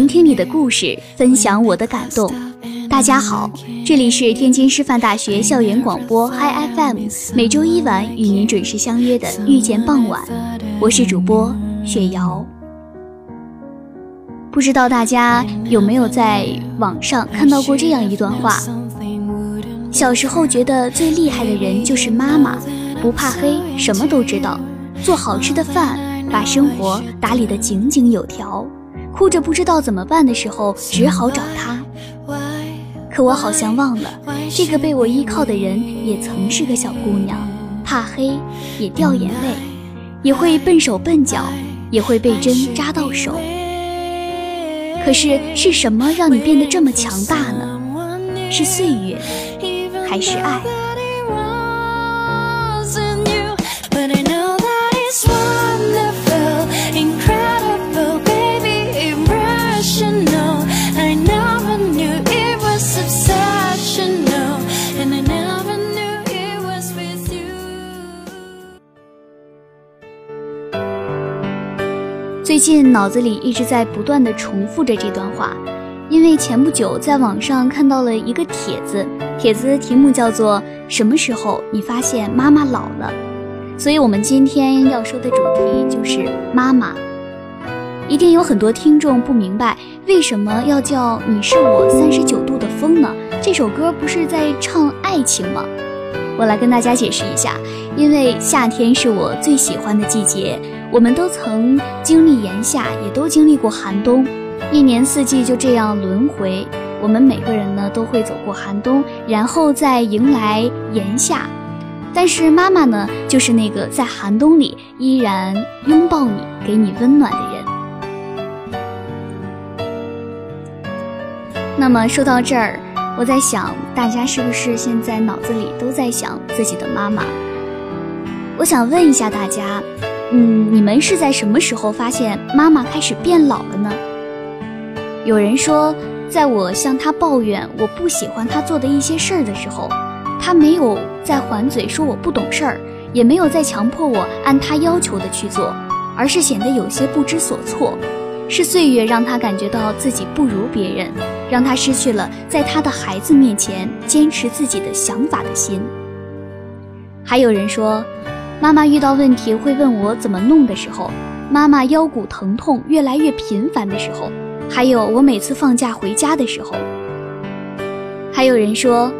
聆听你的故事，分享我的感动。大家好，这里是天津师范大学校园广播 Hi FM，每周一晚与您准时相约的遇见傍晚，我是主播雪瑶。不知道大家有没有在网上看到过这样一段话：小时候觉得最厉害的人就是妈妈，不怕黑，什么都知道，做好吃的饭，把生活打理得井井有条。哭着不知道怎么办的时候，只好找他。可我好像忘了，这个被我依靠的人也曾是个小姑娘，怕黑，也掉眼泪，也会笨手笨脚，也会被针扎到手。可是是什么让你变得这么强大呢？是岁月，还是爱？最近脑子里一直在不断的重复着这段话，因为前不久在网上看到了一个帖子，帖子题目叫做“什么时候你发现妈妈老了”，所以我们今天要说的主题就是妈妈。一定有很多听众不明白为什么要叫“你是我三十九度的风”呢？这首歌不是在唱爱情吗？我来跟大家解释一下，因为夏天是我最喜欢的季节。我们都曾经历炎夏，也都经历过寒冬，一年四季就这样轮回。我们每个人呢都会走过寒冬，然后再迎来炎夏。但是妈妈呢，就是那个在寒冬里依然拥抱你、给你温暖的人。那么说到这儿，我在想，大家是不是现在脑子里都在想自己的妈妈？我想问一下大家。嗯，你们是在什么时候发现妈妈开始变老了呢？有人说，在我向她抱怨我不喜欢她做的一些事儿的时候，她没有再还嘴说我不懂事儿，也没有再强迫我按她要求的去做，而是显得有些不知所措。是岁月让他感觉到自己不如别人，让他失去了在他的孩子面前坚持自己的想法的心。还有人说。妈妈遇到问题会问我怎么弄的时候，妈妈腰骨疼痛越来越频繁的时候，还有我每次放假回家的时候，还有人说，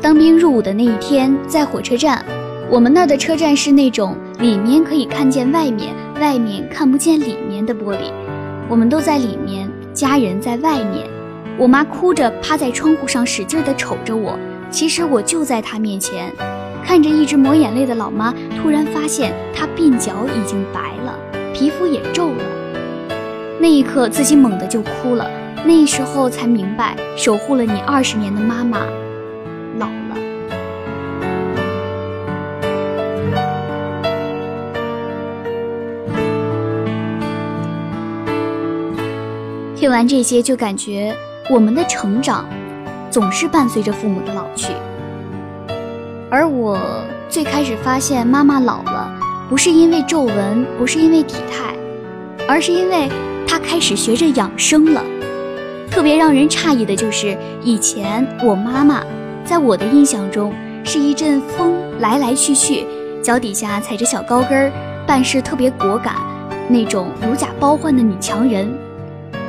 当兵入伍的那一天，在火车站，我们那儿的车站是那种里面可以看见外面，外面看不见里面的玻璃，我们都在里面，家人在外面，我妈哭着趴在窗户上使劲地瞅着我，其实我就在她面前。看着一直抹眼泪的老妈，突然发现她鬓角已经白了，皮肤也皱了。那一刻，自己猛地就哭了。那时候才明白，守护了你二十年的妈妈听完这些，就感觉我们的成长总是伴随着父母的老去。而我最开始发现妈妈老了，不是因为皱纹，不是因为体态，而是因为她开始学着养生了。特别让人诧异的就是，以前我妈妈在我的印象中是一阵风来来去去，脚底下踩着小高跟儿，办事特别果敢，那种如假包换的女强人。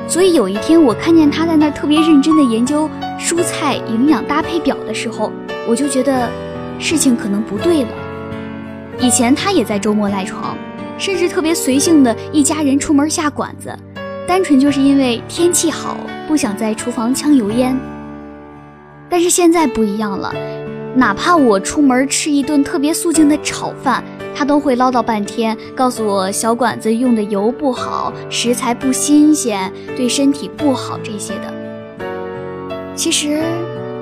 所以有一天我看见他在那特别认真的研究蔬菜营养搭配表的时候，我就觉得。事情可能不对了。以前他也在周末赖床，甚至特别随性的一家人出门下馆子，单纯就是因为天气好，不想在厨房呛油烟。但是现在不一样了，哪怕我出门吃一顿特别素净的炒饭，他都会唠叨半天，告诉我小馆子用的油不好，食材不新鲜，对身体不好这些的。其实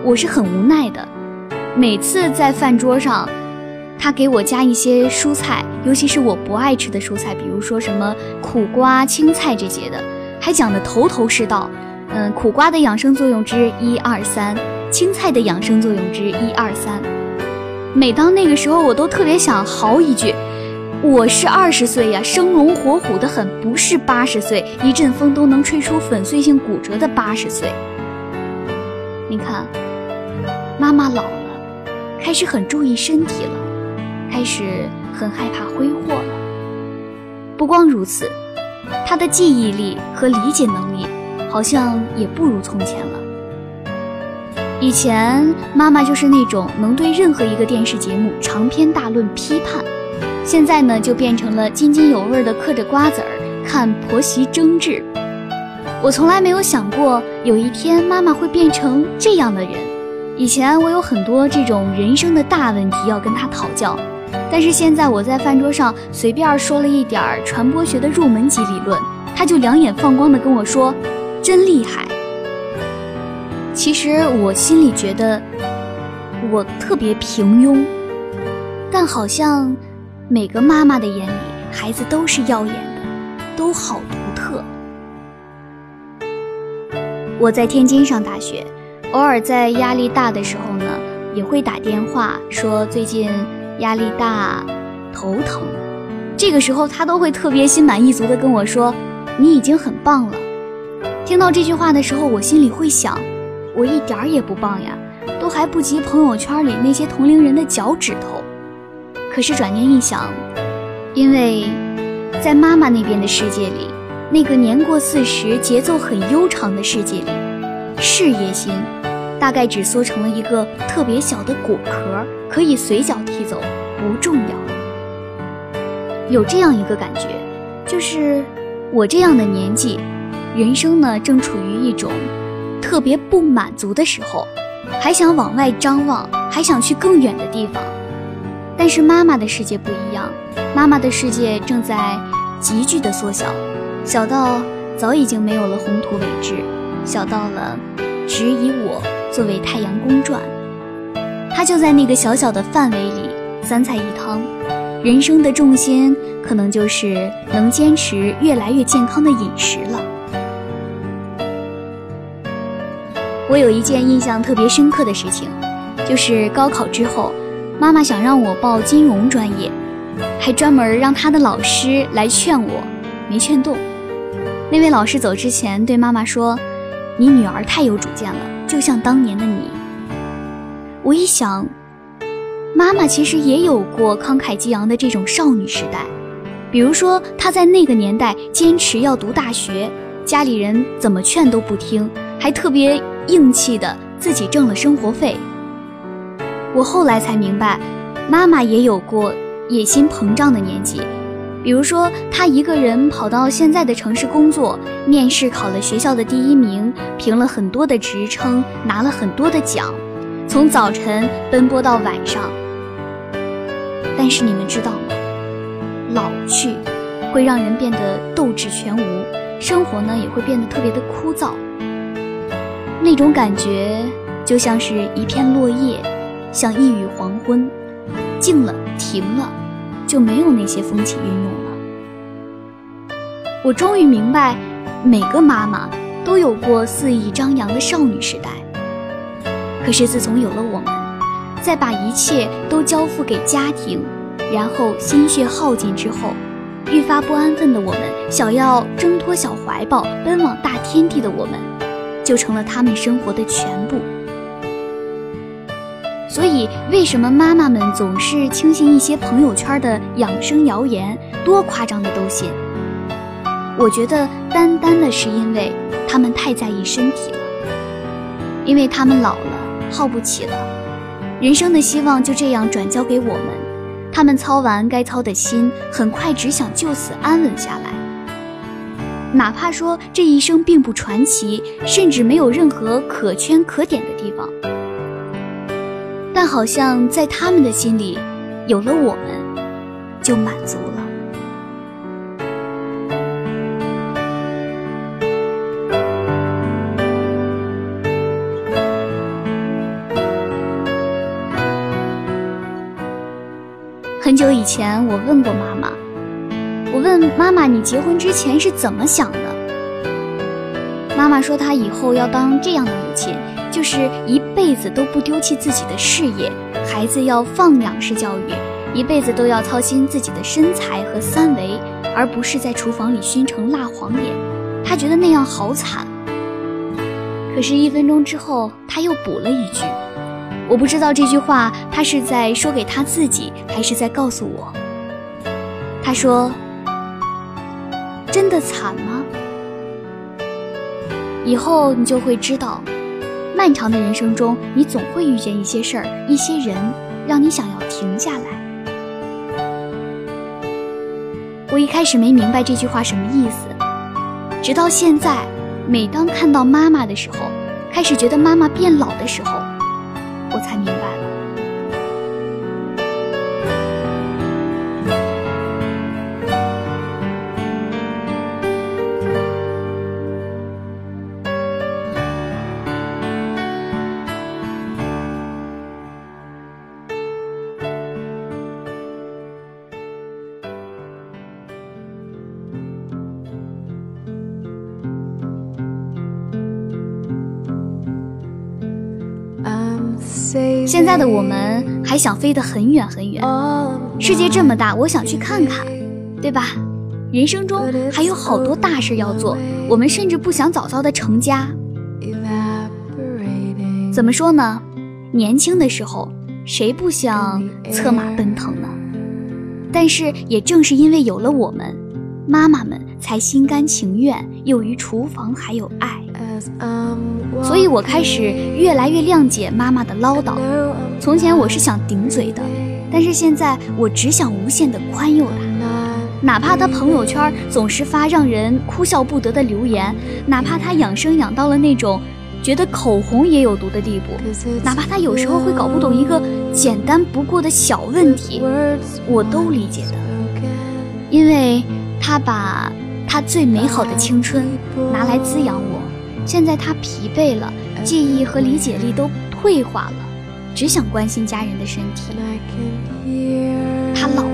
我是很无奈的。每次在饭桌上，他给我加一些蔬菜，尤其是我不爱吃的蔬菜，比如说什么苦瓜、青菜这些的，还讲得头头是道。嗯，苦瓜的养生作用之一二三，青菜的养生作用之一二三。每当那个时候，我都特别想嚎一句：“我是二十岁呀，生龙活虎的很，不是八十岁，一阵风都能吹出粉碎性骨折的八十岁。”你看，妈妈老了。开始很注意身体了，开始很害怕挥霍了。不光如此，他的记忆力和理解能力好像也不如从前了。以前妈妈就是那种能对任何一个电视节目长篇大论批判，现在呢就变成了津津有味的嗑着瓜子儿看婆媳争执。我从来没有想过有一天妈妈会变成这样的人。以前我有很多这种人生的大问题要跟她讨教，但是现在我在饭桌上随便说了一点传播学的入门级理论，她就两眼放光的跟我说：“真厉害。”其实我心里觉得我特别平庸，但好像每个妈妈的眼里，孩子都是耀眼的，都好独特。我在天津上大学。偶尔在压力大的时候呢，也会打电话说最近压力大，头疼。这个时候他都会特别心满意足地跟我说：“你已经很棒了。”听到这句话的时候，我心里会想：我一点儿也不棒呀，都还不及朋友圈里那些同龄人的脚趾头。可是转念一想，因为在妈妈那边的世界里，那个年过四十、节奏很悠长的世界里，事业心。大概只缩成了一个特别小的果壳，可以随脚踢走，不重要。有这样一个感觉，就是我这样的年纪，人生呢正处于一种特别不满足的时候，还想往外张望，还想去更远的地方。但是妈妈的世界不一样，妈妈的世界正在急剧的缩小，小到早已经没有了宏图伟志，小到了只以我。作为太阳公转，他就在那个小小的范围里，三菜一汤，人生的重心可能就是能坚持越来越健康的饮食了。我有一件印象特别深刻的事情，就是高考之后，妈妈想让我报金融专业，还专门让她的老师来劝我，没劝动。那位老师走之前对妈妈说：“你女儿太有主见了。”就像当年的你，我一想，妈妈其实也有过慷慨激昂的这种少女时代。比如说，她在那个年代坚持要读大学，家里人怎么劝都不听，还特别硬气的自己挣了生活费。我后来才明白，妈妈也有过野心膨胀的年纪。比如说，她一个人跑到现在的城市工作，面试考了学校的第一名，评了很多的职称，拿了很多的奖，从早晨奔波到晚上。但是你们知道吗？老去会让人变得斗志全无，生活呢也会变得特别的枯燥。那种感觉就像是一片落叶，像一缕黄昏，静了，停了。就没有那些风起云涌了。我终于明白，每个妈妈都有过肆意张扬的少女时代。可是自从有了我们，在把一切都交付给家庭，然后心血耗尽之后，愈发不安分的我们，想要挣脱小怀抱，奔往大天地的我们，就成了他们生活的全部。所以，为什么妈妈们总是轻信一些朋友圈的养生谣言，多夸张的都信？我觉得单单的是因为他们太在意身体了，因为他们老了，耗不起了，人生的希望就这样转交给我们，他们操完该操的心，很快只想就此安稳下来。哪怕说这一生并不传奇，甚至没有任何可圈可点的地方。但好像在他们的心里，有了我们，就满足了。很久以前，我问过妈妈，我问妈妈：“你结婚之前是怎么想的？”妈妈说：“她以后要当这样的母亲。”就是一辈子都不丢弃自己的事业，孩子要放养式教育，一辈子都要操心自己的身材和三围，而不是在厨房里熏成蜡黄脸。她觉得那样好惨。可是，一分钟之后，她又补了一句：“我不知道这句话他是在说给他自己，还是在告诉我。”他说：“真的惨吗？以后你就会知道。”漫长的人生中，你总会遇见一些事儿、一些人，让你想要停下来。我一开始没明白这句话什么意思，直到现在，每当看到妈妈的时候，开始觉得妈妈变老的时候，我才明白了。现在的我们还想飞得很远很远，世界这么大，我想去看看，对吧？人生中还有好多大事要做，我们甚至不想早早的成家。怎么说呢？年轻的时候，谁不想策马奔腾呢？但是也正是因为有了我们，妈妈们才心甘情愿，又于厨房还有爱。所以我开始越来越谅解妈妈的唠叨。从前我是想顶嘴的，但是现在我只想无限的宽宥她。哪怕她朋友圈总是发让人哭笑不得的留言，哪怕她养生养到了那种觉得口红也有毒的地步，哪怕她有时候会搞不懂一个简单不过的小问题，我都理解的，因为她把她最美好的青春拿来滋养我。现在他疲惫了，记忆和理解力都退化了，只想关心家人的身体。他老了，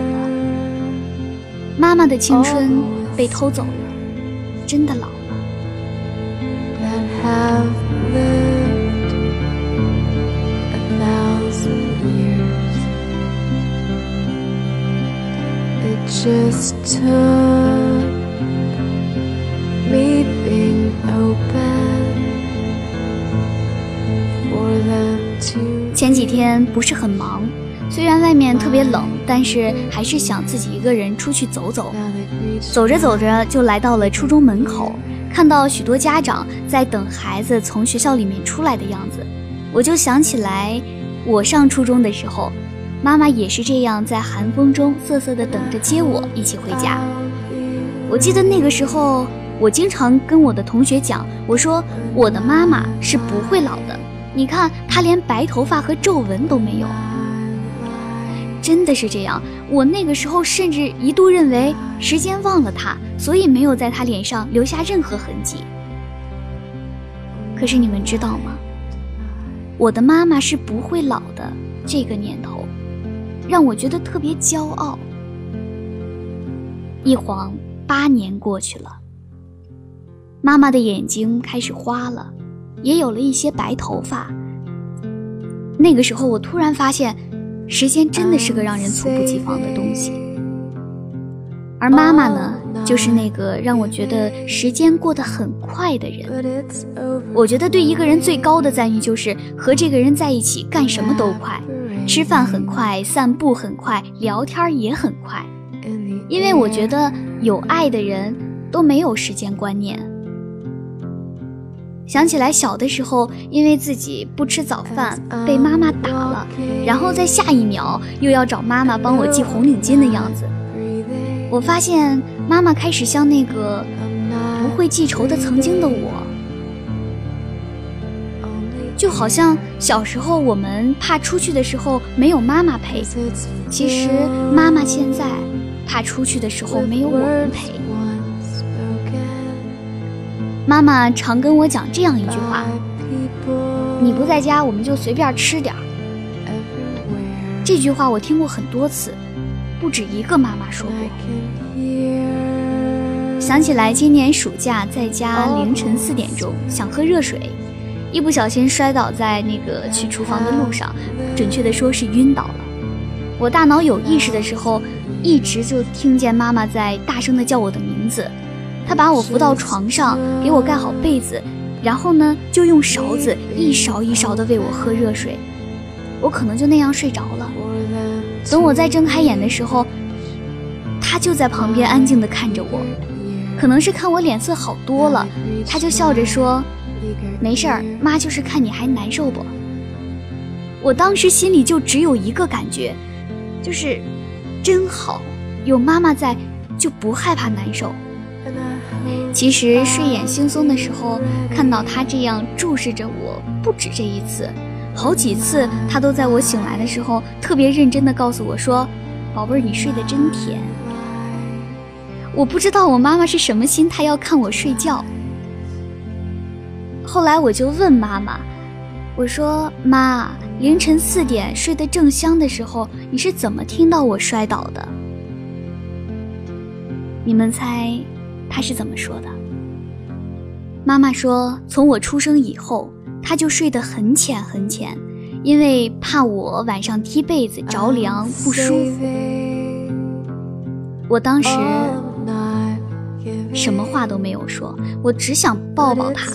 妈妈的青春被偷走了，真的老了。天不是很忙，虽然外面特别冷，但是还是想自己一个人出去走走。走着走着就来到了初中门口，看到许多家长在等孩子从学校里面出来的样子，我就想起来我上初中的时候，妈妈也是这样在寒风中瑟瑟的等着接我一起回家。我记得那个时候，我经常跟我的同学讲，我说我的妈妈是不会老的。你看，他连白头发和皱纹都没有，真的是这样。我那个时候甚至一度认为时间忘了他，所以没有在他脸上留下任何痕迹。可是你们知道吗？我的妈妈是不会老的，这个念头让我觉得特别骄傲。一晃八年过去了，妈妈的眼睛开始花了。也有了一些白头发，那个时候，我突然发现，时间真的是个让人猝不及防的东西。而妈妈呢，就是那个让我觉得时间过得很快的人。我觉得对一个人最高的赞誉，就是和这个人在一起干什么都快，吃饭很快，散步很快，聊天也很快。因为我觉得有爱的人都没有时间观念。想起来小的时候，因为自己不吃早饭被妈妈打了，然后在下一秒又要找妈妈帮我系红领巾的样子，我发现妈妈开始像那个不会记仇的曾经的我，就好像小时候我们怕出去的时候没有妈妈陪，其实妈妈现在怕出去的时候没有我们陪。妈妈常跟我讲这样一句话：“你不在家，我们就随便吃点儿。”这句话我听过很多次，不止一个妈妈说过。想起来今年暑假在家凌晨四点钟想喝热水，一不小心摔倒在那个去厨房的路上，准确的说是晕倒了。我大脑有意识的时候，一直就听见妈妈在大声的叫我的名字。他把我扶到床上，给我盖好被子，然后呢，就用勺子一勺一勺的喂我喝热水。我可能就那样睡着了。等我再睁开眼的时候，他就在旁边安静的看着我。可能是看我脸色好多了，他就笑着说：“没事儿，妈就是看你还难受不？”我当时心里就只有一个感觉，就是真好，有妈妈在，就不害怕难受。其实睡眼惺忪的时候，看到他这样注视着我，不止这一次，好几次他都在我醒来的时候，特别认真的告诉我说：“宝贝儿，你睡得真甜。”我不知道我妈妈是什么心态要看我睡觉。后来我就问妈妈：“我说妈，凌晨四点睡得正香的时候，你是怎么听到我摔倒的？”你们猜？他是怎么说的？妈妈说，从我出生以后，他就睡得很浅很浅，因为怕我晚上踢被子着凉不舒服。我当时什么话都没有说，我只想抱抱他。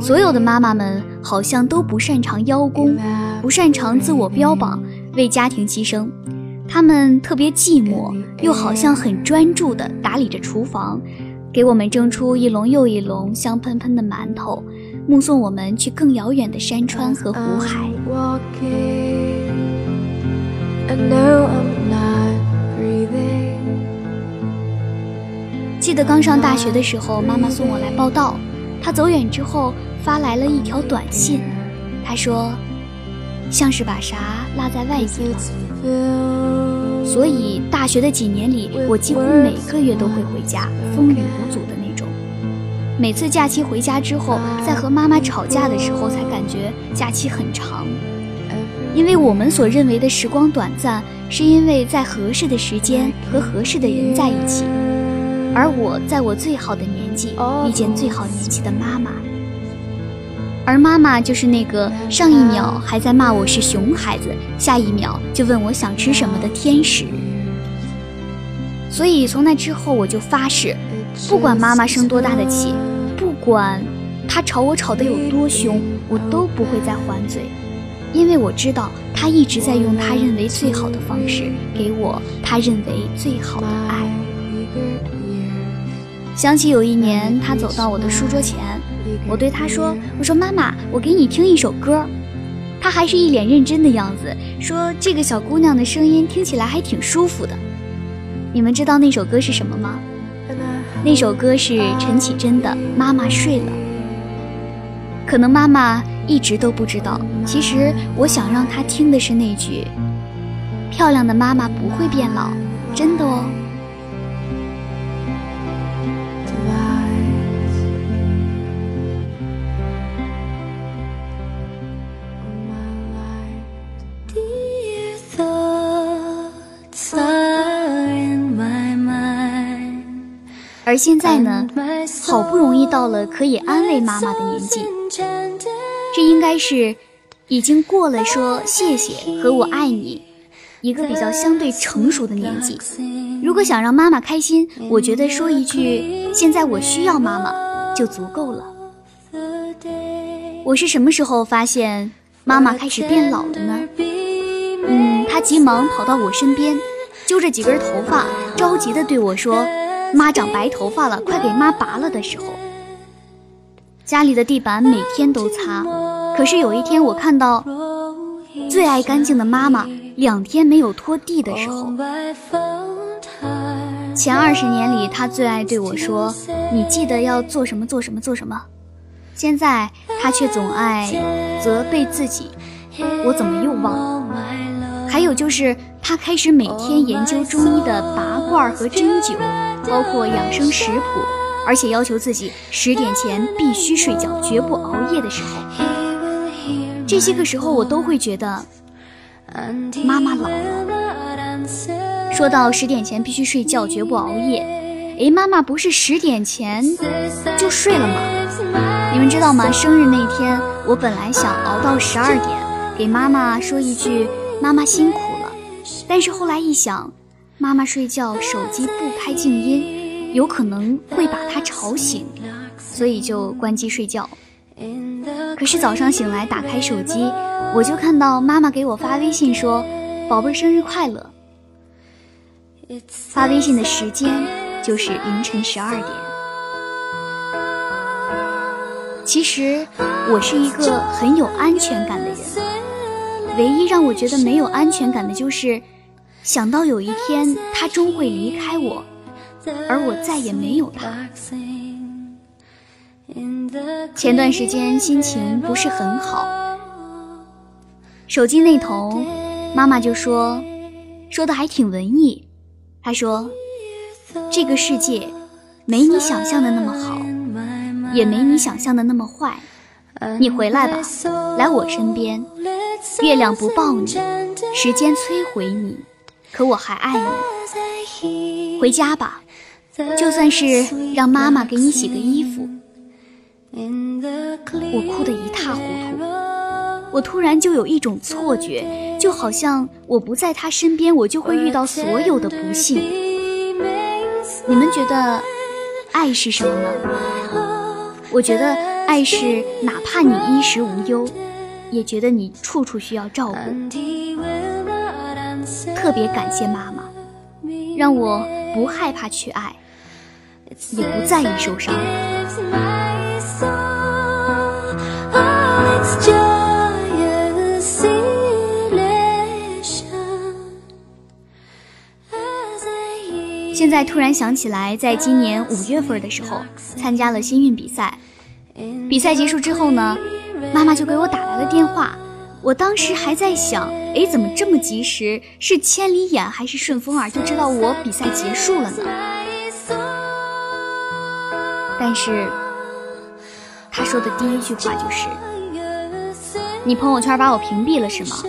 所有的妈妈们好像都不擅长邀功，不擅长自我标榜，为家庭牺牲。他们特别寂寞，又好像很专注地打理着厨房，给我们蒸出一笼又一笼香喷喷的馒头，目送我们去更遥远的山川和湖海。记得刚上大学的时候，妈妈送我来报道，她走远之后发来了一条短信，她说。像是把啥落在外地了，所以大学的几年里，我几乎每个月都会回家，风雨无阻的那种。每次假期回家之后，在和妈妈吵架的时候，才感觉假期很长。因为我们所认为的时光短暂，是因为在合适的时间和合适的人在一起，而我在我最好的年纪遇见最好年纪的妈妈。而妈妈就是那个上一秒还在骂我是熊孩子，下一秒就问我想吃什么的天使。所以从那之后，我就发誓，不管妈妈生多大的气，不管她吵我吵得有多凶，我都不会再还嘴，因为我知道她一直在用她认为最好的方式给我她认为最好的爱。想起有一年，她走到我的书桌前。我对他说：“我说妈妈，我给你听一首歌。”他还是一脸认真的样子，说：“这个小姑娘的声音听起来还挺舒服的。”你们知道那首歌是什么吗？那首歌是陈绮贞的《妈妈睡了》。可能妈妈一直都不知道，其实我想让她听的是那句：“漂亮的妈妈不会变老，真的哦。”而现在呢，好不容易到了可以安慰妈妈的年纪，这应该是已经过了说谢谢和我爱你一个比较相对成熟的年纪。如果想让妈妈开心，我觉得说一句“现在我需要妈妈”就足够了。我是什么时候发现妈妈开始变老的呢？嗯，她急忙跑到我身边，揪着几根头发，着急地对我说：“妈长白头发了，快给妈拔了。”的时候，家里的地板每天都擦，可是有一天我看到最爱干净的妈妈两天没有拖地的时候。前二十年里，她最爱对我说：“你记得要做什么，做什么，做什么。”现在她却总爱责备自己：“我怎么又忘了？”还有就是，她开始每天研究中医的拔罐和针灸，包括养生食谱，而且要求自己十点前必须睡觉，绝不熬夜的时候。这些个时候，我都会觉得妈妈老了。说到十点前必须睡觉，绝不熬夜。哎，妈妈不是十点前就睡了吗？你们知道吗？生日那天，我本来想熬到十二点，给妈妈说一句“妈妈辛苦了”，但是后来一想，妈妈睡觉手机不开静音，有可能会把她吵醒，所以就关机睡觉。可是早上醒来打开手机，我就看到妈妈给我发微信说：“宝贝儿，生日快乐。”发微信的时间就是凌晨十二点。其实我是一个很有安全感的人，唯一让我觉得没有安全感的就是想到有一天他终会离开我，而我再也没有他。前段时间心情不是很好，手机那头妈妈就说，说的还挺文艺。她说：“这个世界没你想象的那么好，也没你想象的那么坏。你回来吧，来我身边。月亮不抱你，时间摧毁你，可我还爱你。回家吧，就算是让妈妈给你洗个衣服。”我哭得一塌糊涂，我突然就有一种错觉。就好像我不在他身边，我就会遇到所有的不幸。你们觉得爱是什么呢？我觉得爱是哪怕你衣食无忧，也觉得你处处需要照顾。特别感谢妈妈，让我不害怕去爱，也不在意受伤。现在突然想起来，在今年五月份的时候参加了新运比赛。比赛结束之后呢，妈妈就给我打来了电话。我当时还在想，哎，怎么这么及时？是千里眼还是顺风耳就知道我比赛结束了呢？但是他说的第一句话就是：“你朋友圈把我屏蔽了是吗？”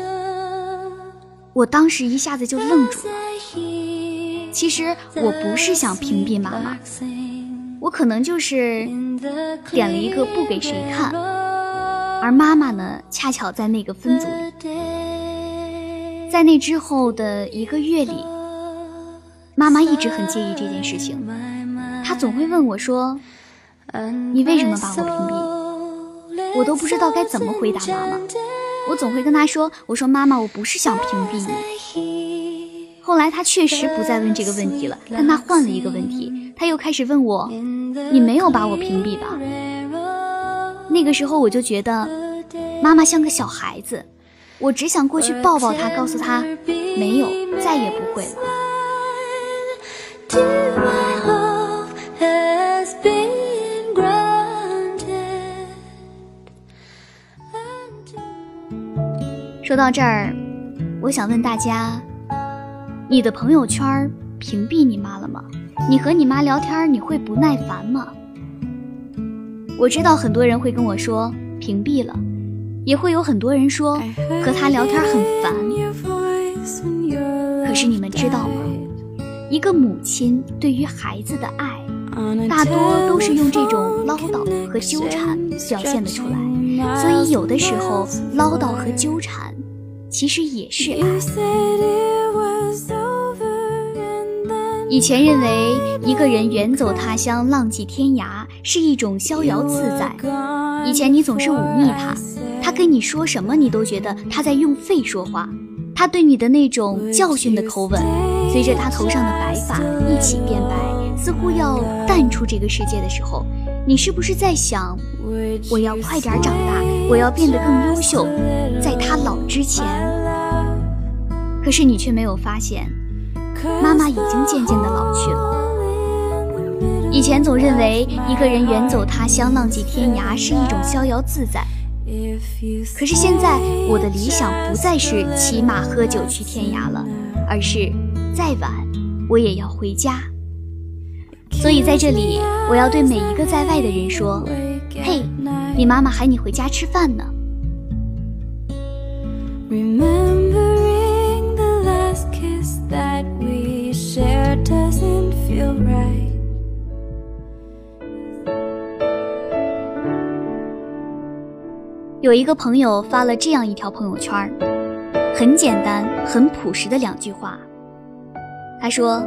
我当时一下子就愣住了。其实我不是想屏蔽妈妈，我可能就是点了一个不给谁看，而妈妈呢，恰巧在那个分组里。在那之后的一个月里，妈妈一直很介意这件事情，她总会问我说：“你为什么把我屏蔽？”我都不知道该怎么回答妈妈。我总会跟她说：“我说妈妈，我不是想屏蔽你。”后来他确实不再问这个问题了，但他换了一个问题，他又开始问我：“你没有把我屏蔽吧？”那个时候我就觉得妈妈像个小孩子，我只想过去抱抱她，告诉她没有，再也不会了。说到这儿，我想问大家。你的朋友圈屏蔽你妈了吗？你和你妈聊天，你会不耐烦吗？我知道很多人会跟我说屏蔽了，也会有很多人说和她聊天很烦。可是你们知道吗？一个母亲对于孩子的爱，大多都是用这种唠叨和纠缠表现的出来。所以有的时候唠叨和纠缠，其实也是爱。以前认为一个人远走他乡、浪迹天涯是一种逍遥自在。以前你总是忤逆他，他跟你说什么你都觉得他在用肺说话。他对你的那种教训的口吻，随着他头上的白发一起变白，似乎要淡出这个世界的时候，你是不是在想，我要快点长大，我要变得更优秀，在他老之前？可是你却没有发现，妈妈已经渐渐的老去了。以前总认为一个人远走他乡、浪迹天涯是一种逍遥自在。可是现在，我的理想不再是骑马喝酒去天涯了，而是再晚我也要回家。所以在这里，我要对每一个在外的人说：“嘿，你妈妈喊你回家吃饭呢。”有一个朋友发了这样一条朋友圈很简单、很朴实的两句话。他说：“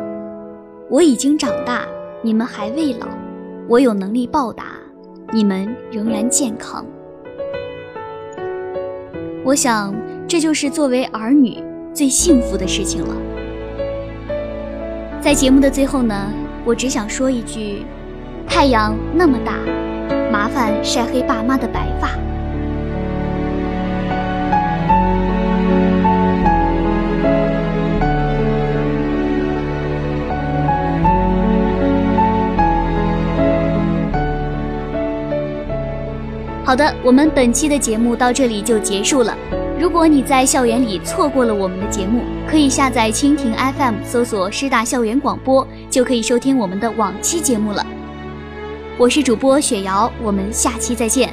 我已经长大，你们还未老，我有能力报答，你们仍然健康。”我想，这就是作为儿女最幸福的事情了。在节目的最后呢，我只想说一句：太阳那么大，麻烦晒黑爸妈的白发。好的，我们本期的节目到这里就结束了。如果你在校园里错过了我们的节目，可以下载蜻蜓 FM，搜索师大校园广播，就可以收听我们的往期节目了。我是主播雪瑶，我们下期再见。